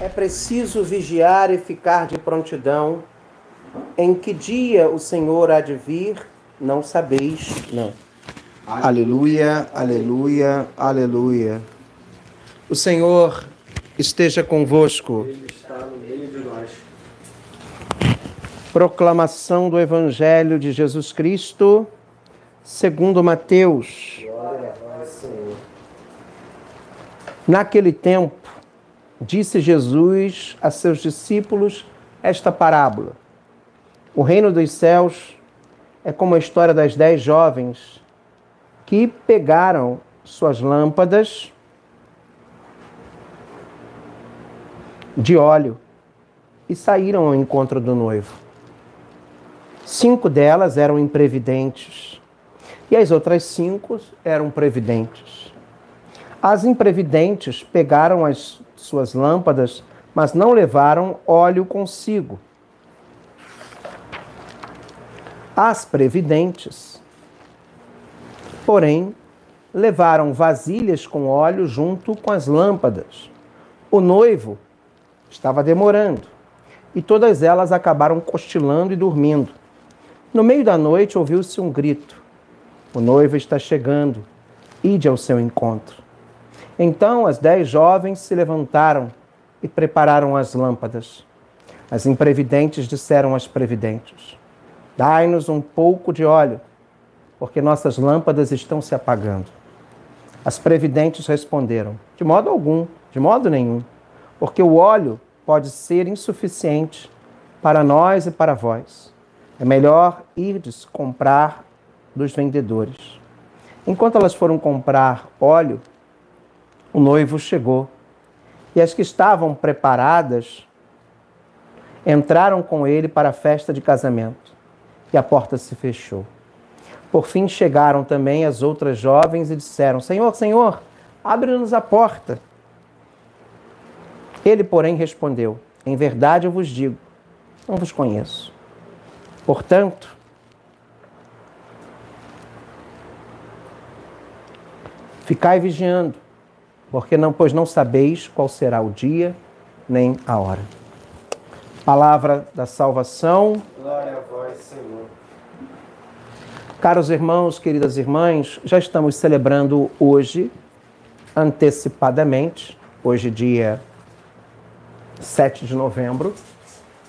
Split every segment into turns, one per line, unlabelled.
É preciso vigiar e ficar de prontidão. Em que dia o Senhor há de vir, não sabeis, não. Aleluia, aleluia, aleluia. O Senhor esteja convosco.
Ele está no meio de nós.
Proclamação do Evangelho de Jesus Cristo, segundo Mateus.
Glória a vós, Senhor.
Naquele tempo, disse Jesus a seus discípulos esta parábola: O reino dos céus é como a história das dez jovens que pegaram suas lâmpadas de óleo e saíram ao encontro do noivo. Cinco delas eram imprevidentes e as outras cinco eram previdentes. As imprevidentes pegaram as suas lâmpadas, mas não levaram óleo consigo. As previdentes, porém, levaram vasilhas com óleo junto com as lâmpadas. O noivo estava demorando e todas elas acabaram cochilando e dormindo. No meio da noite ouviu-se um grito: O noivo está chegando, ide ao seu encontro. Então as dez jovens se levantaram e prepararam as lâmpadas. As imprevidentes disseram às previdentes: Dai-nos um pouco de óleo, porque nossas lâmpadas estão se apagando. As previdentes responderam: De modo algum, de modo nenhum, porque o óleo pode ser insuficiente para nós e para vós. É melhor irdes comprar dos vendedores. Enquanto elas foram comprar óleo, o noivo chegou. E as que estavam preparadas entraram com ele para a festa de casamento. E a porta se fechou. Por fim chegaram também as outras jovens e disseram: Senhor, Senhor, abre-nos a porta. Ele, porém, respondeu: Em verdade eu vos digo, não vos conheço. Portanto, ficai vigiando, porque não, pois não sabeis qual será o dia nem a hora. Palavra da salvação.
Glória a vós, Senhor.
Caros irmãos, queridas irmãs, já estamos celebrando hoje, antecipadamente, hoje dia 7 de novembro,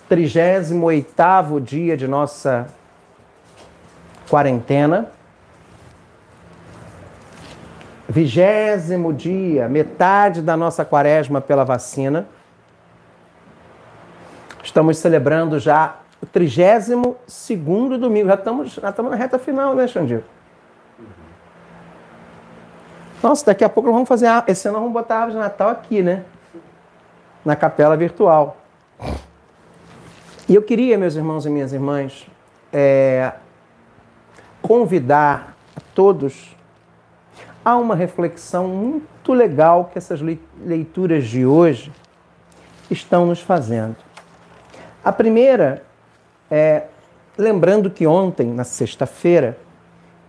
38º dia de nossa quarentena, vigésimo dia, metade da nossa quaresma pela vacina. Estamos celebrando já o 32º domingo, já estamos, já estamos na reta final, né, Xandir? Nossa, daqui a pouco nós vamos fazer, esse ano nós vamos botar a árvore de Natal aqui, né? na capela virtual. E eu queria, meus irmãos e minhas irmãs, é, convidar a todos a uma reflexão muito legal que essas lei- leituras de hoje estão nos fazendo. A primeira é lembrando que ontem, na sexta-feira,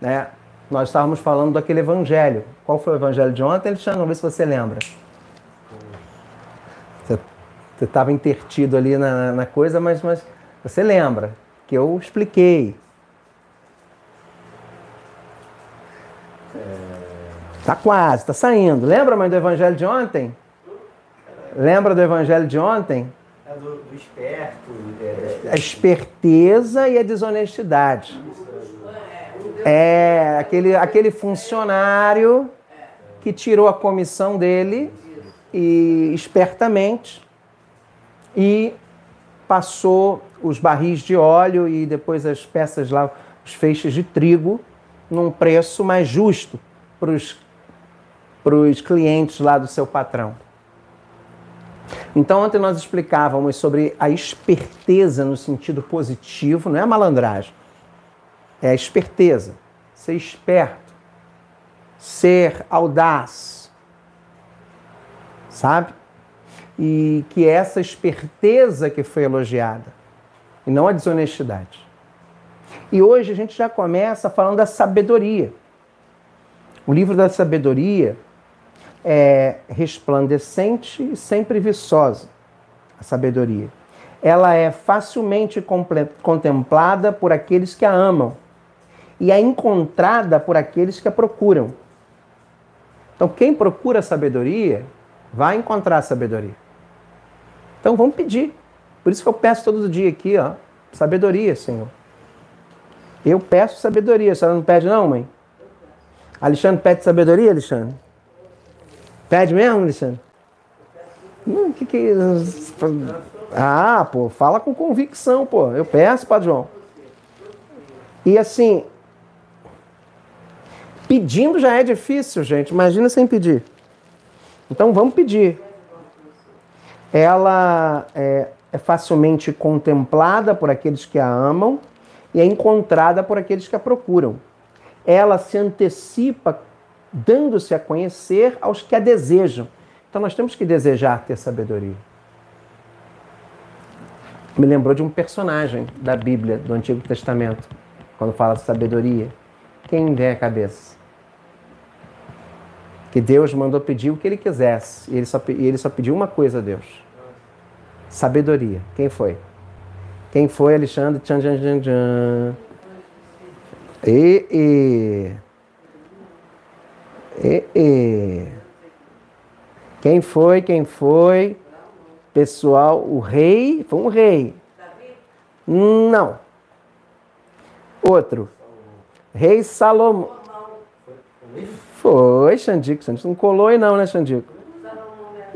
né, nós estávamos falando daquele evangelho. Qual foi o evangelho de ontem, Alexandre? Vamos ver se você lembra. Você estava intertido ali na, na coisa, mas, mas você lembra que eu expliquei. Tá quase, tá saindo. Lembra, mãe, do evangelho de ontem? Lembra do evangelho de ontem?
É do, do esperto. É,
A esperteza e a desonestidade. É, aquele, aquele funcionário que tirou a comissão dele e espertamente e passou os barris de óleo e depois as peças lá, os feixes de trigo, num preço mais justo para os clientes lá do seu patrão. Então, ontem nós explicávamos sobre a esperteza no sentido positivo, não é malandragem, é a esperteza, ser esperto, ser audaz, sabe? E que é essa esperteza que foi elogiada, e não a desonestidade. E hoje a gente já começa falando da sabedoria. O livro da sabedoria é resplandecente e sempre viçosa, a sabedoria. Ela é facilmente contemplada por aqueles que a amam e é encontrada por aqueles que a procuram. Então, quem procura sabedoria vai encontrar sabedoria. Então, vamos pedir. Por isso que eu peço todo dia aqui, ó, sabedoria, Senhor. Eu peço sabedoria. A senhora não pede, não, mãe? Alexandre pede sabedoria, Alexandre? Pede mesmo, Alexandre? Não, que que é isso? Ah, pô, fala com convicção, pô. Eu peço, Padre João. E assim, pedindo já é difícil, gente. Imagina sem pedir. Então vamos pedir. Ela é, é facilmente contemplada por aqueles que a amam e é encontrada por aqueles que a procuram. Ela se antecipa, dando-se a conhecer aos que a desejam. Então nós temos que desejar ter sabedoria. Me lembrou de um personagem da Bíblia, do Antigo Testamento, quando fala de sabedoria. Quem vem a cabeça? Que Deus mandou pedir o que ele quisesse. E ele só, e ele só pediu uma coisa a Deus: sabedoria. Quem foi? Quem foi Alexandre? Tchan, tchan, tchan, tchan. E, e. E, e. Quem foi? Quem foi? Pessoal, o rei. Foi um rei. Não. Outro. Rei Salomão. Foi, Xandico. Xandico não colou aí não, né, Xandico?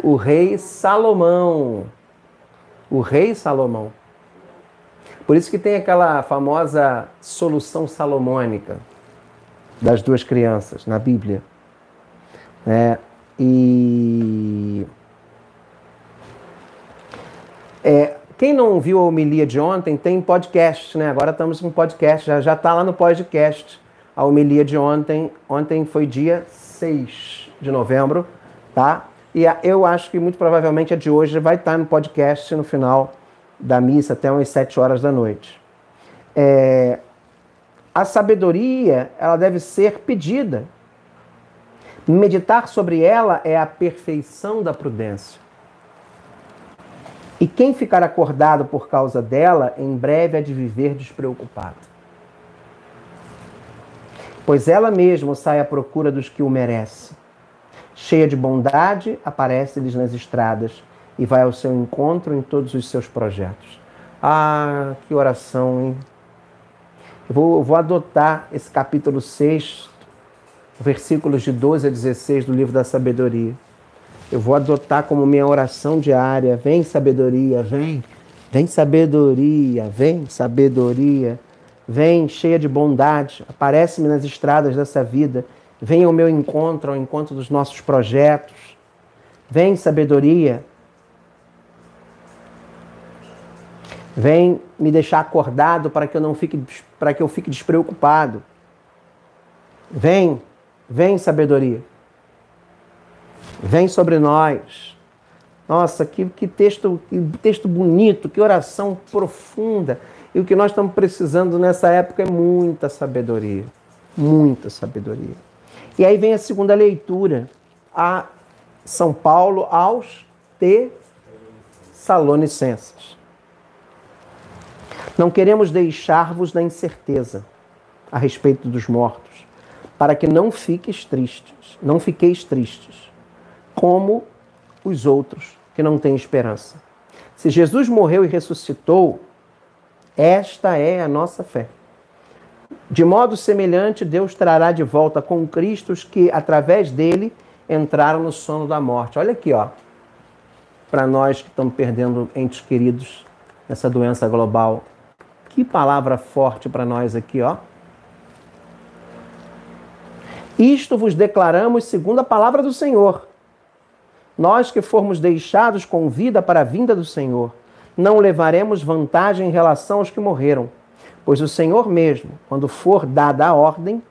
O rei Salomão. O rei Salomão. Por isso que tem aquela famosa solução salomônica das duas crianças na Bíblia. É, e é, quem não viu a homilia de ontem tem podcast, né? Agora estamos com podcast, já está lá no podcast. A homilia de ontem, ontem foi dia 6 de novembro, tá? E eu acho que muito provavelmente a de hoje vai estar no podcast no final da missa até umas sete horas da noite. É, a sabedoria, ela deve ser pedida. Meditar sobre ela é a perfeição da prudência. E quem ficar acordado por causa dela, em breve é de viver despreocupado. Pois ela mesma sai à procura dos que o merecem. Cheia de bondade, aparece-lhes nas estradas e vai ao seu encontro em todos os seus projetos. Ah, que oração, hein? Eu vou, eu vou adotar esse capítulo 6, versículos de 12 a 16 do livro da sabedoria. Eu vou adotar como minha oração diária. Vem sabedoria, vem. Vem sabedoria, vem sabedoria. Vem cheia de bondade. Aparece-me nas estradas dessa vida. Vem ao meu encontro, ao encontro dos nossos projetos. Vem sabedoria. Vem me deixar acordado para que eu não fique para que eu fique despreocupado. Vem, vem sabedoria. Vem sobre nós. Nossa, que, que texto, que texto bonito, que oração profunda. E o que nós estamos precisando nessa época é muita sabedoria. Muita sabedoria. E aí vem a segunda leitura, a São Paulo aos Tessalonicenses. Não queremos deixar-vos na incerteza a respeito dos mortos, para que não fiqueis tristes, não fiqueis tristes, como os outros que não têm esperança. Se Jesus morreu e ressuscitou, esta é a nossa fé. De modo semelhante, Deus trará de volta com Cristo os que, através dele, entraram no sono da morte. Olha aqui, ó, para nós que estamos perdendo entes queridos nessa doença global que palavra forte para nós aqui, ó. Isto vos declaramos segundo a palavra do Senhor. Nós que formos deixados com vida para a vinda do Senhor, não levaremos vantagem em relação aos que morreram, pois o Senhor mesmo, quando for dada a ordem,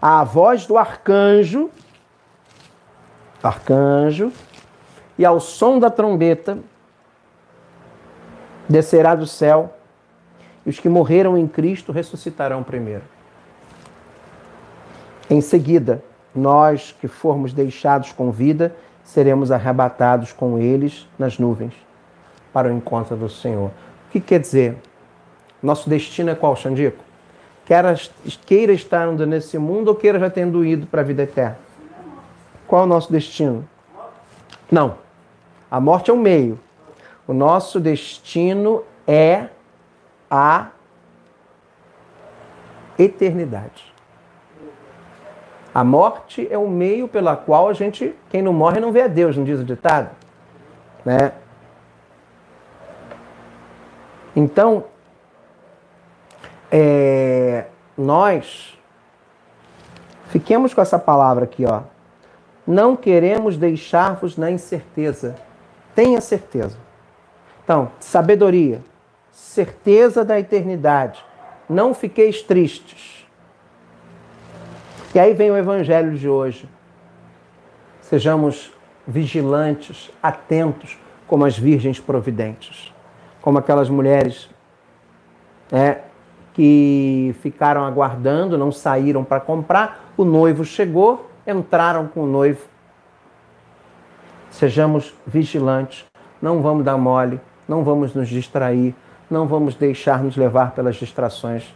a voz do arcanjo, arcanjo, e ao som da trombeta, descerá do céu e os que morreram em Cristo ressuscitarão primeiro. Em seguida, nós que formos deixados com vida, seremos arrebatados com eles nas nuvens para o encontro do Senhor. O que quer dizer? Nosso destino é qual, Xandico? Queira, queira estar ainda nesse mundo ou queira já tendo ido para a vida eterna? Qual é o nosso destino? Não. A morte é um meio. O nosso destino é a eternidade. A morte é o meio pela qual a gente, quem não morre não vê a Deus, não diz o ditado, né? Então, é, nós fiquemos com essa palavra aqui, ó. Não queremos deixar-vos na incerteza. Tenha certeza. Então, sabedoria, certeza da eternidade. Não fiqueis tristes. E aí vem o evangelho de hoje. Sejamos vigilantes, atentos, como as virgens providentes, como aquelas mulheres né, que ficaram aguardando, não saíram para comprar. O noivo chegou, entraram com o noivo. Sejamos vigilantes, não vamos dar mole, não vamos nos distrair, não vamos deixar nos levar pelas distrações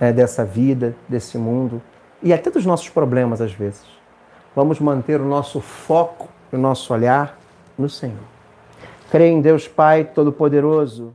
é, dessa vida, desse mundo e até dos nossos problemas às vezes. Vamos manter o nosso foco, o nosso olhar no Senhor. Creio em Deus Pai Todo-Poderoso.